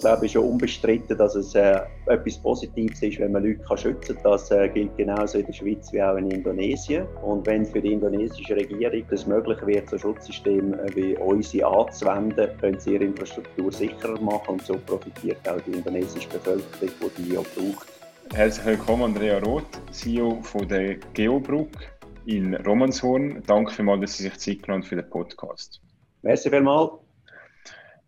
Ich glaube, es ist schon unbestritten, dass es äh, etwas Positives ist, wenn man Leute kann schützen kann. Das äh, gilt genauso in der Schweiz wie auch in Indonesien. Und wenn für die indonesische Regierung es möglich wird, so Schutzsysteme äh, wie unsere anzuwenden, können sie ihre Infrastruktur sicherer machen und so profitiert auch die indonesische Bevölkerung, die die ja braucht. Herzlich willkommen, Andrea Roth, CEO von der Geobruck in Romanshorn. Danke vielmals, dass Sie sich Zeit genommen für den Podcast. Merci vielmals.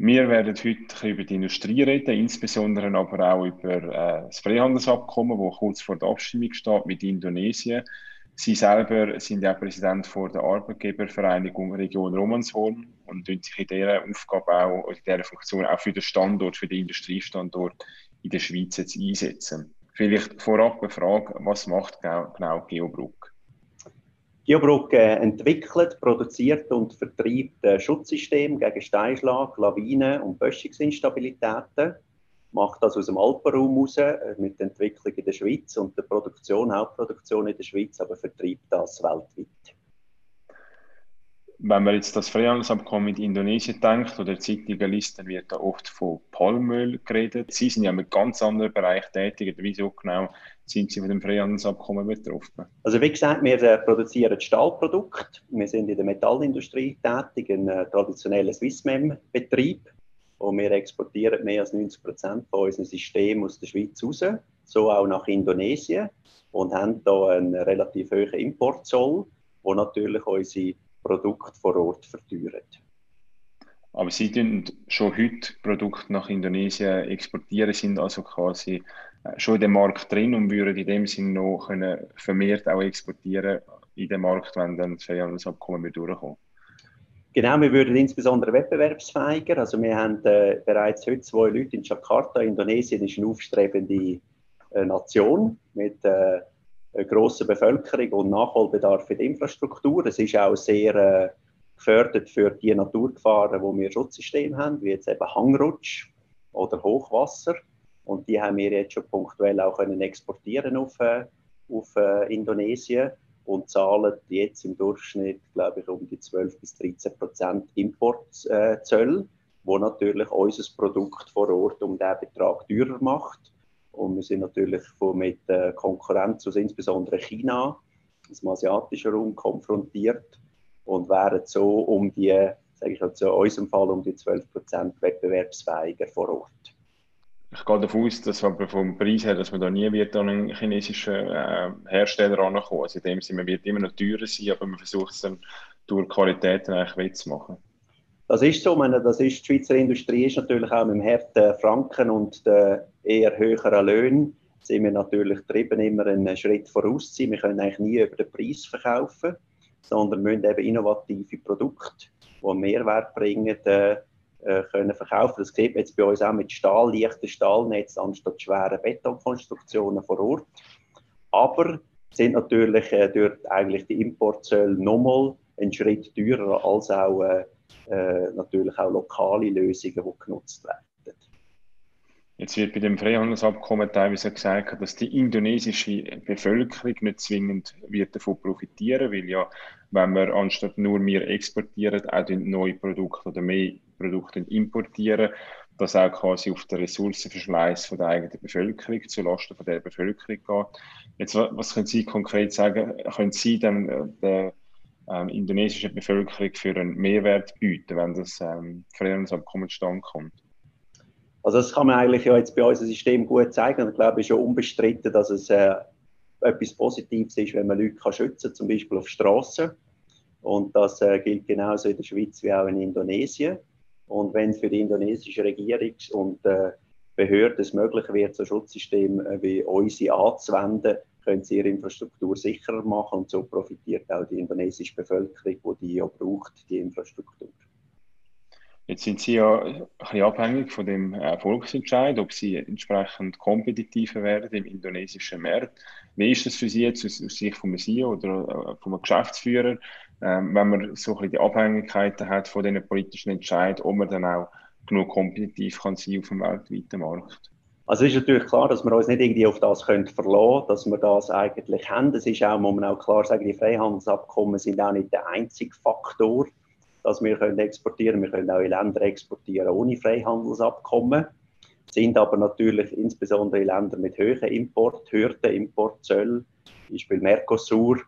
Wir werden heute über die Industrie reden, insbesondere aber auch über äh, das Freihandelsabkommen, das kurz vor der Abstimmung steht mit Indonesien. Sie selber sind ja Präsident vor der Arbeitgebervereinigung Region Romanshorn und sich in dieser Aufgabe auch, in dieser Funktion auch für den Standort, für den Industriestandort in der Schweiz jetzt einsetzen. Vielleicht vorab eine Frage, was macht genau, genau Geobruck? Äh, entwickelt, produziert und vertreibt ein Schutzsystem gegen Steinschlag, Lawinen und Böschungsinstabilitäten. Macht das aus dem Alpenraum raus, äh, mit der Entwicklung in der Schweiz und der Produktion, Hauptproduktion in der Schweiz, aber vertreibt das weltweit wenn man jetzt das Freihandelsabkommen mit Indonesien denkt oder Zeitungen wird da oft von Palmöl geredet. Sie sind ja in einem ganz anderen Bereich tätig. Wieso genau sind Sie von dem Freihandelsabkommen betroffen? Also wie gesagt, wir äh, produzieren Stahlprodukte. Wir sind in der Metallindustrie tätig, ein äh, traditioneller Swissmem-Betrieb. Und wir exportieren mehr als 90 Prozent von unserem System aus der Schweiz raus, so auch nach Indonesien. Und haben hier einen relativ hohen Importzoll, wo natürlich unsere Produkte vor Ort verteuern. Aber Sie tun schon heute Produkte nach Indonesien exportieren, sind also quasi schon in dem Markt drin und würden in dem Sinne noch können vermehrt auch exportieren in den Markt, wenn dann das Freihandelsabkommen durchkommt. Genau, wir würden insbesondere wettbewerbsfähiger. Also wir haben äh, bereits heute zwei Leute in Jakarta. Indonesien ist eine aufstrebende äh, Nation mit äh, eine grosse Bevölkerung und Nachholbedarf in der Infrastruktur. Es ist auch sehr äh, gefördert für die Naturgefahren, wo wir Schutzsysteme haben, wie jetzt eben Hangrutsch oder Hochwasser. Und die haben wir jetzt schon punktuell auch können exportieren auf, äh, auf äh, Indonesien und zahlen jetzt im Durchschnitt, glaube ich, um die 12 bis 13 Prozent Importzölle, wo natürlich unser Produkt vor Ort um diesen Betrag teurer macht. Und wir sind natürlich mit äh, Konkurrenz aus insbesondere China, aus dem asiatischen Raum, konfrontiert und wären so um die, sage ich jetzt in unserem Fall, um die 12 Prozent wettbewerbsfähiger vor Ort. Ich gehe davon aus, dass aber vom Preis her, dass man da nie wird an einen chinesischen äh, Hersteller rankommen. Also in dem Sinne, man wird immer noch teurer sein, aber man versucht es dann durch Qualität eigentlich wettzumachen. Das ist so. Meine, das ist, die Schweizer Industrie ist natürlich auch mit dem harten Franken und den eher höheren Löhnen sind wir natürlich getrieben, immer einen Schritt voraus sein. Wir können eigentlich nie über den Preis verkaufen, sondern müssen eben innovative Produkte, die Mehrwert bringen, äh, können verkaufen. Das sieht man jetzt bei uns auch mit Stahl, leichten Stahlnetz anstatt schweren Betonkonstruktionen vor Ort. Aber sind natürlich äh, durch eigentlich die Importzölle nochmal einen Schritt teurer als auch äh, äh, natürlich auch lokale Lösungen, die genutzt werden. Jetzt wird bei dem Freihandelsabkommen teilweise gesagt, dass die indonesische Bevölkerung nicht zwingend wird davon profitieren, weil ja, wenn wir anstatt nur wir exportieren, auch neue Produkte oder mehr Produkte importieren, dass auch quasi auf den Ressourcenverschleiß von der eigenen Bevölkerung zulasten von der Bevölkerung geht. Jetzt, was können Sie konkret sagen? Können Sie dann äh, der ähm, indonesischen Bevölkerung für einen Mehrwert bieten, wenn das ähm, Freihandelsabkommen zustande kommt? Also das kann man eigentlich ja jetzt bei unserem System gut zeigen. Ich glaube, es ist schon unbestritten, dass es äh, etwas Positives ist, wenn man Leute kann schützen kann, zum Beispiel auf Straßen. Und das äh, gilt genauso in der Schweiz wie auch in Indonesien. Und wenn für die indonesische Regierung und äh, Behörden es möglich wird, so Schutzsysteme äh, wie unsere anzuwenden, können sie ihre Infrastruktur sicherer machen und so profitiert auch die indonesische Bevölkerung, die die ja braucht, die Infrastruktur. Jetzt sind Sie ja ein bisschen abhängig von dem Erfolgsentscheid, ob Sie entsprechend kompetitiver werden im indonesischen Markt. Wie ist das für Sie jetzt aus, Sicht von einem CEO oder äh, von einem Geschäftsführer, ähm, wenn man so ein bisschen die Abhängigkeiten hat von diesen politischen Entscheidungen, ob man dann auch genug kompetitiv kann sein auf dem weltweiten Markt? Also ist natürlich klar, dass wir uns nicht irgendwie auf das können verlassen dass wir das eigentlich haben. Es ist auch, muss man auch klar sagen, die Freihandelsabkommen sind auch nicht der einzige Faktor, dass wir können exportieren können. Wir können auch in Länder exportieren ohne Freihandelsabkommen. sind aber natürlich insbesondere in Ländern mit hohen Importhürden, Importzöllen, Beispiel Mercosur,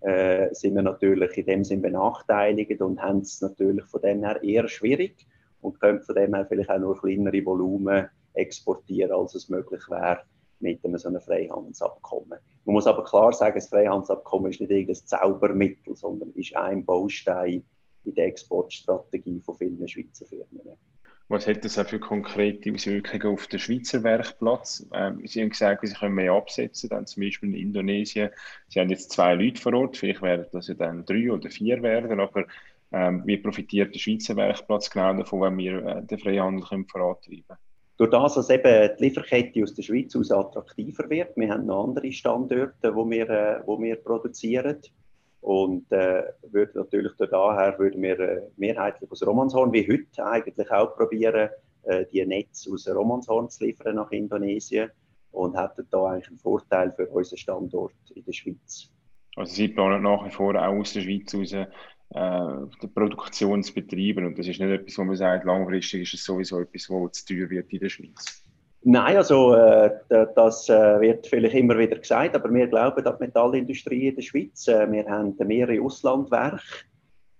äh, sind wir natürlich in dem Sinn benachteiligt und haben es natürlich von dem her eher schwierig und können von dem her vielleicht auch nur kleinere Volumen exportieren, als es möglich wäre mit einem so einem Freihandelsabkommen. Man muss aber klar sagen, das Freihandelsabkommen ist nicht irgendein Zaubermittel, sondern ist ein Baustein in der Exportstrategie von vielen Schweizer Firmen. Was hat das auch für konkrete Auswirkungen auf den Schweizer Werkplatz? Ähm, Sie haben gesagt, Sie können mehr absetzen, dann zum Beispiel in Indonesien. Sie haben jetzt zwei Leute vor Ort, vielleicht werden das ja dann drei oder vier werden, aber ähm, wie profitiert der Schweizer Werkplatz genau davon, wenn wir äh, den Freihandel können vorantreiben können? Durch das, dass eben die Lieferkette aus der Schweiz aus attraktiver wird, wir haben noch andere Standorte, wo wir, äh, wo wir produzieren. Und äh, würde natürlich daher würden wir äh, mehrheitlich aus Romanshorn, wie heute eigentlich auch probieren, äh, die Netze aus Romanshorn zu liefern nach Indonesien und hätten da eigentlich einen Vorteil für unseren Standort in der Schweiz. Also Sie planen nach wie vor auch aus der Schweiz heraus äh, die Produktion zu betreiben und das ist nicht etwas, wo man sagt, langfristig ist es sowieso etwas, wo zu teuer wird in der Schweiz. Nein, also äh, das äh, wird vielleicht immer wieder gesagt, aber wir glauben, dass die Metallindustrie in der Schweiz, äh, wir haben mehrere Auslandwerke,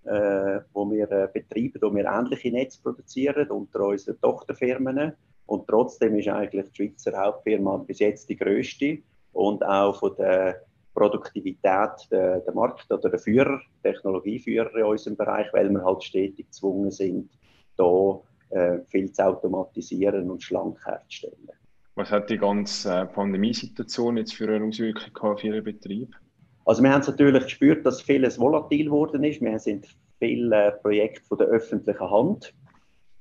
äh, wo wir äh, betreiben, wo wir ähnliche Netze produzieren unter unseren Tochterfirmen. Und trotzdem ist eigentlich die Schweizer Hauptfirma bis jetzt die größte und auch von der Produktivität der, der Markt- oder der Führer, Technologieführer in unserem Bereich, weil wir halt stetig gezwungen sind, hier viel zu automatisieren und schlank herzustellen. Was hat die ganze äh, Pandemiesituation jetzt für eine Auswirkung auf Ihren Betrieb? Also wir haben es natürlich gespürt, dass vieles volatil geworden ist. Wir sind viele Projekte von der öffentlichen Hand,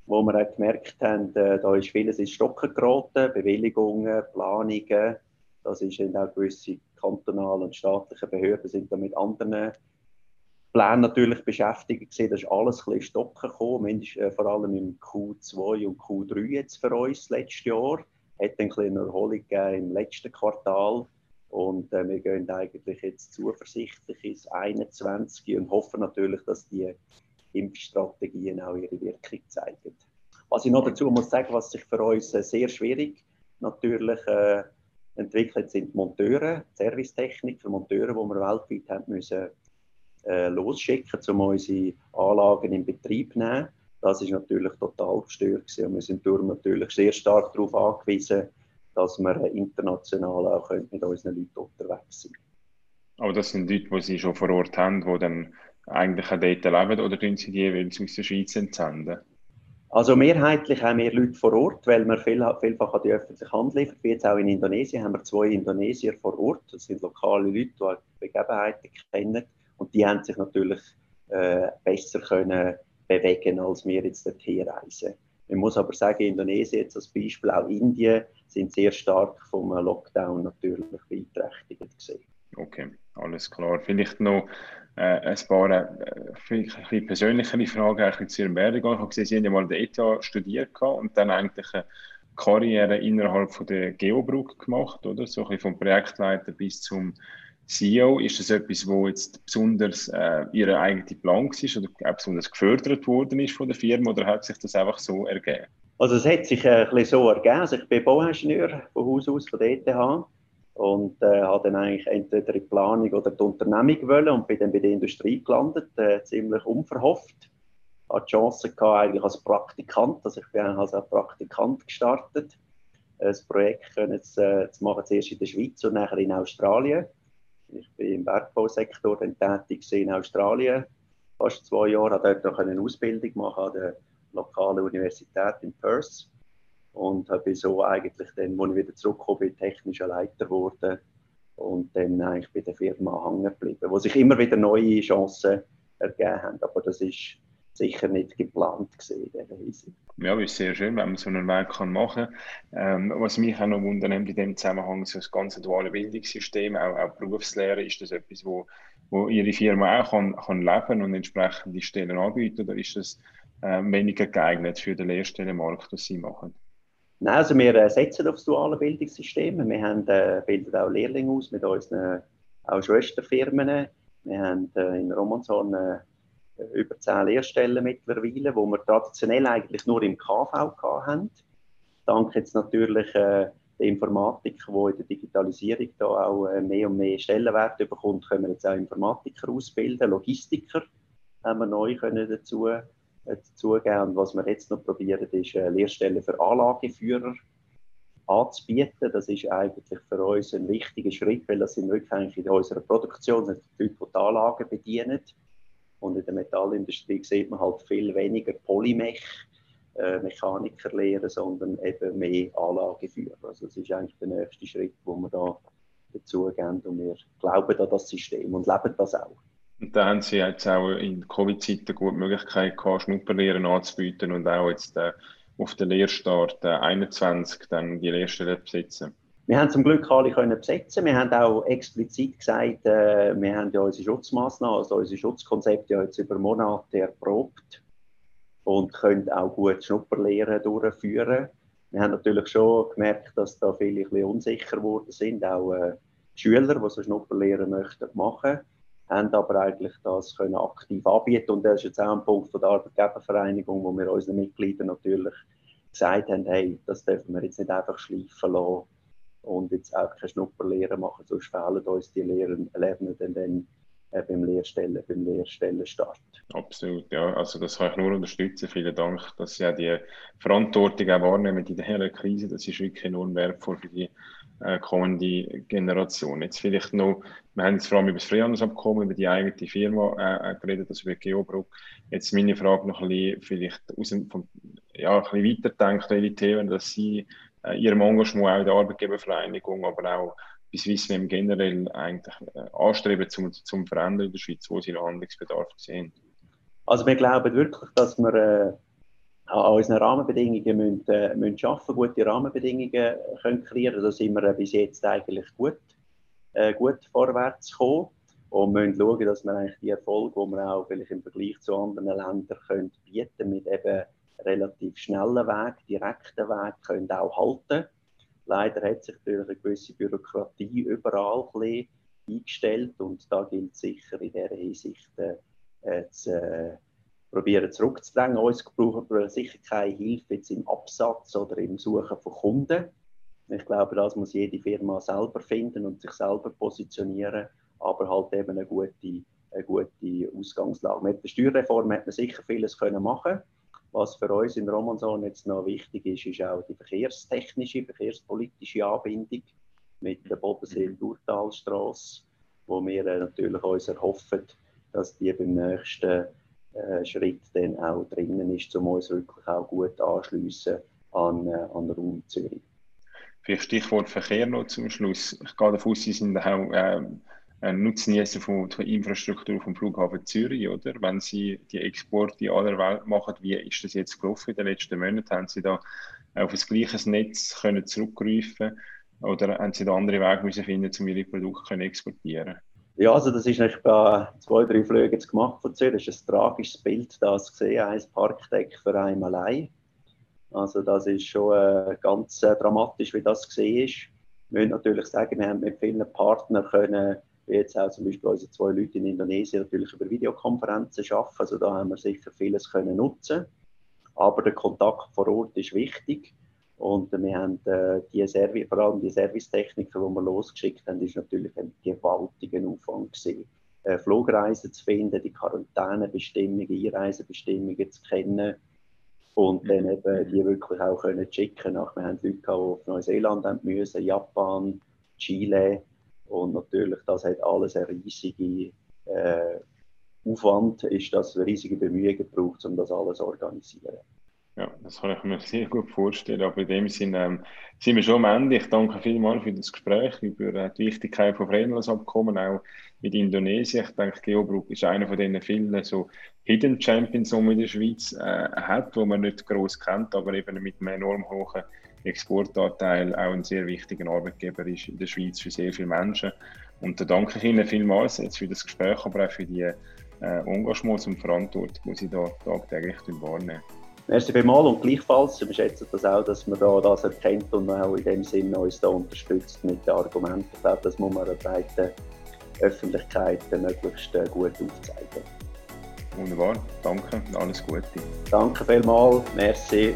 wo wir auch gemerkt haben, äh, da ist vieles ins Stocken geraten, Bewilligungen, Planungen. Das sind auch gewisse kantonale und staatliche Behörden sind da mit anderen Plänen natürlich beschäftigt gewesen. Das ist alles ein bisschen stocken gekommen, äh, vor allem im Q2 und Q3 jetzt für uns letztes Jahr. Hat eine kleine Erholung gegeben im letzten Quartal und äh, wir gehen eigentlich jetzt zuversichtlich ins 21 und hoffen natürlich, dass die Impfstrategien auch ihre Wirkung zeigen. Was ich noch dazu muss sagen, was sich für uns äh, sehr schwierig natürlich äh, entwickelt, sind Monteure, Servicetechniker, Monteure, die wir weltweit haben müssen äh, losschicken, um unsere Anlagen in Betrieb zu nehmen. Das ist natürlich total gestört gewesen. und wir sind darum natürlich sehr stark darauf angewiesen, dass wir international auch mit unseren Leuten unterwegs sind. Aber das sind Leute, die Sie schon vor Ort haben, die dann eigentlich auch dort leben oder tun Sie die jeweils aus der Schweiz entsenden? Also mehrheitlich haben wir Leute vor Ort, weil wir viel, vielfach an die öffentliche Hand liefern. Wie jetzt auch in Indonesien haben wir zwei Indonesier vor Ort. Das sind lokale Leute, die die Begebenheiten kennen. Und die haben sich natürlich äh, besser können bewegen, als wir jetzt dorthin reisen. Man muss aber sagen, Indonesien jetzt als Beispiel, auch Indien, sind sehr stark vom Lockdown natürlich beeinträchtigt gesehen. Okay, alles klar. Vielleicht noch äh, ein paar äh, persönlichere Fragen eigentlich zu Ihrem Werdegang. Ich habe gesehen, Sie haben ja mal den ETH studiert und dann eigentlich eine Karriere innerhalb von der Geobrück gemacht, oder? So ein bisschen vom Projektleiter bis zum CEO, ist das etwas, wo jetzt besonders äh, Ihr eigener Plan ist oder auch besonders gefördert worden ist von der Firma oder hat sich das einfach so ergeben? Also es hat sich äh, ein bisschen so ergeben. Also ich bin Bauingenieur von Haus aus von ETH und äh, habe dann eigentlich entweder die Planung oder die Unternehmung wollen und bin dann bei der Industrie gelandet, äh, ziemlich unverhofft. Ich hatte die Chance gehabt, eigentlich als Praktikant, also ich bin als Praktikant gestartet, ein Projekt können zu, äh, zu machen, zuerst in der Schweiz und nachher in Australien. Ich bin im Bergbausektor tätig in Australien, fast zwei Jahre, habe dort eine Ausbildung machen an der lokalen Universität in Perth. Und habe so eigentlich dann, als ich wieder zurückgekommen bin, technischer Leiter geworden und dann eigentlich bei der Firma hängen geblieben, wo sich immer wieder neue Chancen ergeben haben, aber das ist sicher nicht geplant gesehen in dieser Hinsicht. Ja, ist sehr schön, wenn man so einen Weg kann machen kann. Ähm, was mich auch noch wundert, in dem Zusammenhang, so das ganze duale Bildungssystem, auch, auch Berufslehre, ist das etwas, wo, wo Ihre Firma auch kann, kann leben und entsprechende Stellen anbieten, oder ist das äh, weniger geeignet für den Lehrstellenmarkt, was Sie machen? Nein, also wir äh, setzen auf das duale Bildungssystem. Wir haben, äh, bilden auch Lehrlinge aus mit unseren auch Schwesterfirmen. Wir haben äh, in Romanshorn äh, über zehn Lehrstellen mittlerweile, wo wir traditionell eigentlich nur im KV haben. dank jetzt natürlich äh, der Informatik, die in der Digitalisierung da auch äh, mehr und mehr Stellenwert bekommt, können wir jetzt auch Informatiker ausbilden, Logistiker haben wir neu können dazu, äh, dazugeben. Und was wir jetzt noch probieren, ist äh, Lehrstellen für Anlageführer anzubieten. Das ist eigentlich für uns ein wichtiger Schritt, weil das sind wirklich eigentlich in unserer Produktion die Leute, die die Anlagen bedienen. Und in der Metallindustrie sieht man halt viel weniger Polymech, äh, Mechaniker lehren, sondern eben mehr Anlageführer. Also das ist eigentlich der nächste Schritt, wo wir da dazu gehen und wir glauben an das System und leben das auch. Und da haben Sie jetzt auch in Covid-Zeiten gute Möglichkeit gehabt, Schnupperlehren anzubieten und auch jetzt äh, auf den Lehrstart äh, 21 dann die Lehrstelle besetzen? Wir haben zum Glück alle können besetzen. Wir haben auch explizit gesagt, äh, wir haben ja unsere Schutzmaßnahmen, also unsere Schutzkonzepte ja jetzt über Monate erprobt und können auch gut Schnupperlehren durchführen. Wir haben natürlich schon gemerkt, dass da viele ein bisschen unsicher geworden sind, auch äh, Schüler, die so Schnupperlehren möchten machen, haben aber eigentlich das können aktiv anbieten und das ist jetzt auch ein Punkt von der Arbeitgebervereinigung, wo wir unseren Mitgliedern natürlich gesagt haben, hey, das dürfen wir jetzt nicht einfach schleifen lassen und jetzt auch keine Schnupperlehre machen, sonst fehlen uns die Lehren, Lernenden dann äh, beim Lehrstellen, beim Lehrstellenstart. Absolut, ja. Also das kann ich nur unterstützen. Vielen Dank, dass Sie auch die Verantwortung auch wahrnehmen in der Krise. Das ist wirklich enorm wertvoll für die äh, kommende Generation. Jetzt vielleicht noch, wir haben jetzt vor allem über das Freihandelsabkommen, über die eigene Firma äh, geredet, also über Geobruck. Jetzt meine Frage noch ein bisschen, vielleicht aus vom, ja, ein bisschen weiterdenkt, welche Themen, dass Sie Ihrem Engagement auch in der Arbeitgebervereinigung, aber auch bis Swissmem generell eigentlich äh, anstreben zum, zum Verändern in der Schweiz, wo Sie noch Handlungsbedarf sehen? Also wir glauben wirklich, dass wir äh, an unseren Rahmenbedingungen müssen, äh, müssen schaffen, gute Rahmenbedingungen können kreieren. Da sind wir äh, bis jetzt eigentlich gut, äh, gut vorwärts gekommen und müssen schauen, dass wir eigentlich die Erfolge, die wir auch vielleicht im Vergleich zu anderen Ländern können bieten, mit eben relativ schnellen Weg, direkten Weg, können auch halten. Leider hat sich natürlich eine gewisse Bürokratie überall ein eingestellt und da gilt sicher in dieser Hinsicht äh, zu äh, probieren zurückzudrängen. Uns brauchen wir sicher keine Hilfe jetzt im Absatz oder im Suchen von Kunden. Ich glaube, das muss jede Firma selber finden und sich selber positionieren, aber halt eben eine gute, eine gute Ausgangslage. Mit der Steuerreform hat man sicher vieles können machen was für uns in Romanson jetzt noch wichtig ist, ist auch die verkehrstechnische, verkehrspolitische Anbindung mit der Bodensee-Durtalstrasse, wo wir natürlich uns erhoffen, dass die beim nächsten äh, Schritt dann auch drinnen ist, um uns wirklich auch gut anschliessen an, äh, an Raum Zürich. Vielleicht Stichwort Verkehr noch zum Schluss. Ich gehe davon aus, Sie sind auch äh, ein Nutznießer von der Infrastruktur vom Flughafen Zürich, oder? Wenn Sie die Exporte in aller Welt machen, wie ist das jetzt gelaufen in den letzten Monaten? Haben Sie da auf ein gleiches Netz können zurückgreifen oder haben Sie da andere Wege müssen finden, um Ihre Produkte zu exportieren? Ja, also das ist nicht bei zwei, drei Flügen gemacht von Zürich. Das ist ein tragisches Bild, das gesehen, ein Parkdeck für einen allein. Also das ist schon äh, ganz äh, dramatisch, wie das gesehen ist. Wir müssen natürlich sagen, wir haben mit vielen Partnern können, wie jetzt auch zum Beispiel unsere zwei Leute in Indonesien, natürlich über Videokonferenzen arbeiten. Also da haben wir sicher vieles können nutzen. Aber der Kontakt vor Ort ist wichtig. Und wir haben äh, die Servi vor allem die Servicetechniker, die wir losgeschickt haben, ist natürlich ein gewaltiger Aufwand gewesen. Äh, Flugreisen zu finden, die Quarantänebestimmungen, Einreisebestimmungen zu kennen und mhm. dann eben die wirklich auch können schicken. wir haben Leute, die auf Neuseeland haben müssen, Japan, Chile und natürlich, das hat alles eine riesige äh, Aufwand, ist das riesige Bemühungen gebraucht, um das alles zu organisieren. Ja, das kann ich mir sehr gut vorstellen. Aber in dem Sinne ähm, sind wir schon am Ende. Ich danke vielmals für das Gespräch über äh, die Wichtigkeit von Freihandelsabkommen, auch mit Indonesien. Ich denke, Geobruck ist einer von den vielen so Hidden Champions, die man in der Schweiz äh, hat, wo man nicht groß kennt, aber eben mit einem enorm hohen Exportanteil auch ein sehr wichtiger Arbeitgeber ist in der Schweiz für sehr viele Menschen. Und da danke ich Ihnen vielmals jetzt für das Gespräch, aber auch für die äh, Engagements und Verantwortung, die Sie da tagtäglich wahrnehmen. Merci vielmals und gleichfalls, wir schätzen das auch, dass man da das erkennt und auch in dem Sinne uns da unterstützt mit den Argumenten. Ich glaube, das muss man der breiten Öffentlichkeit möglichst äh, gut aufzeigen. Wunderbar, danke und alles Gute. Danke vielmals, merci.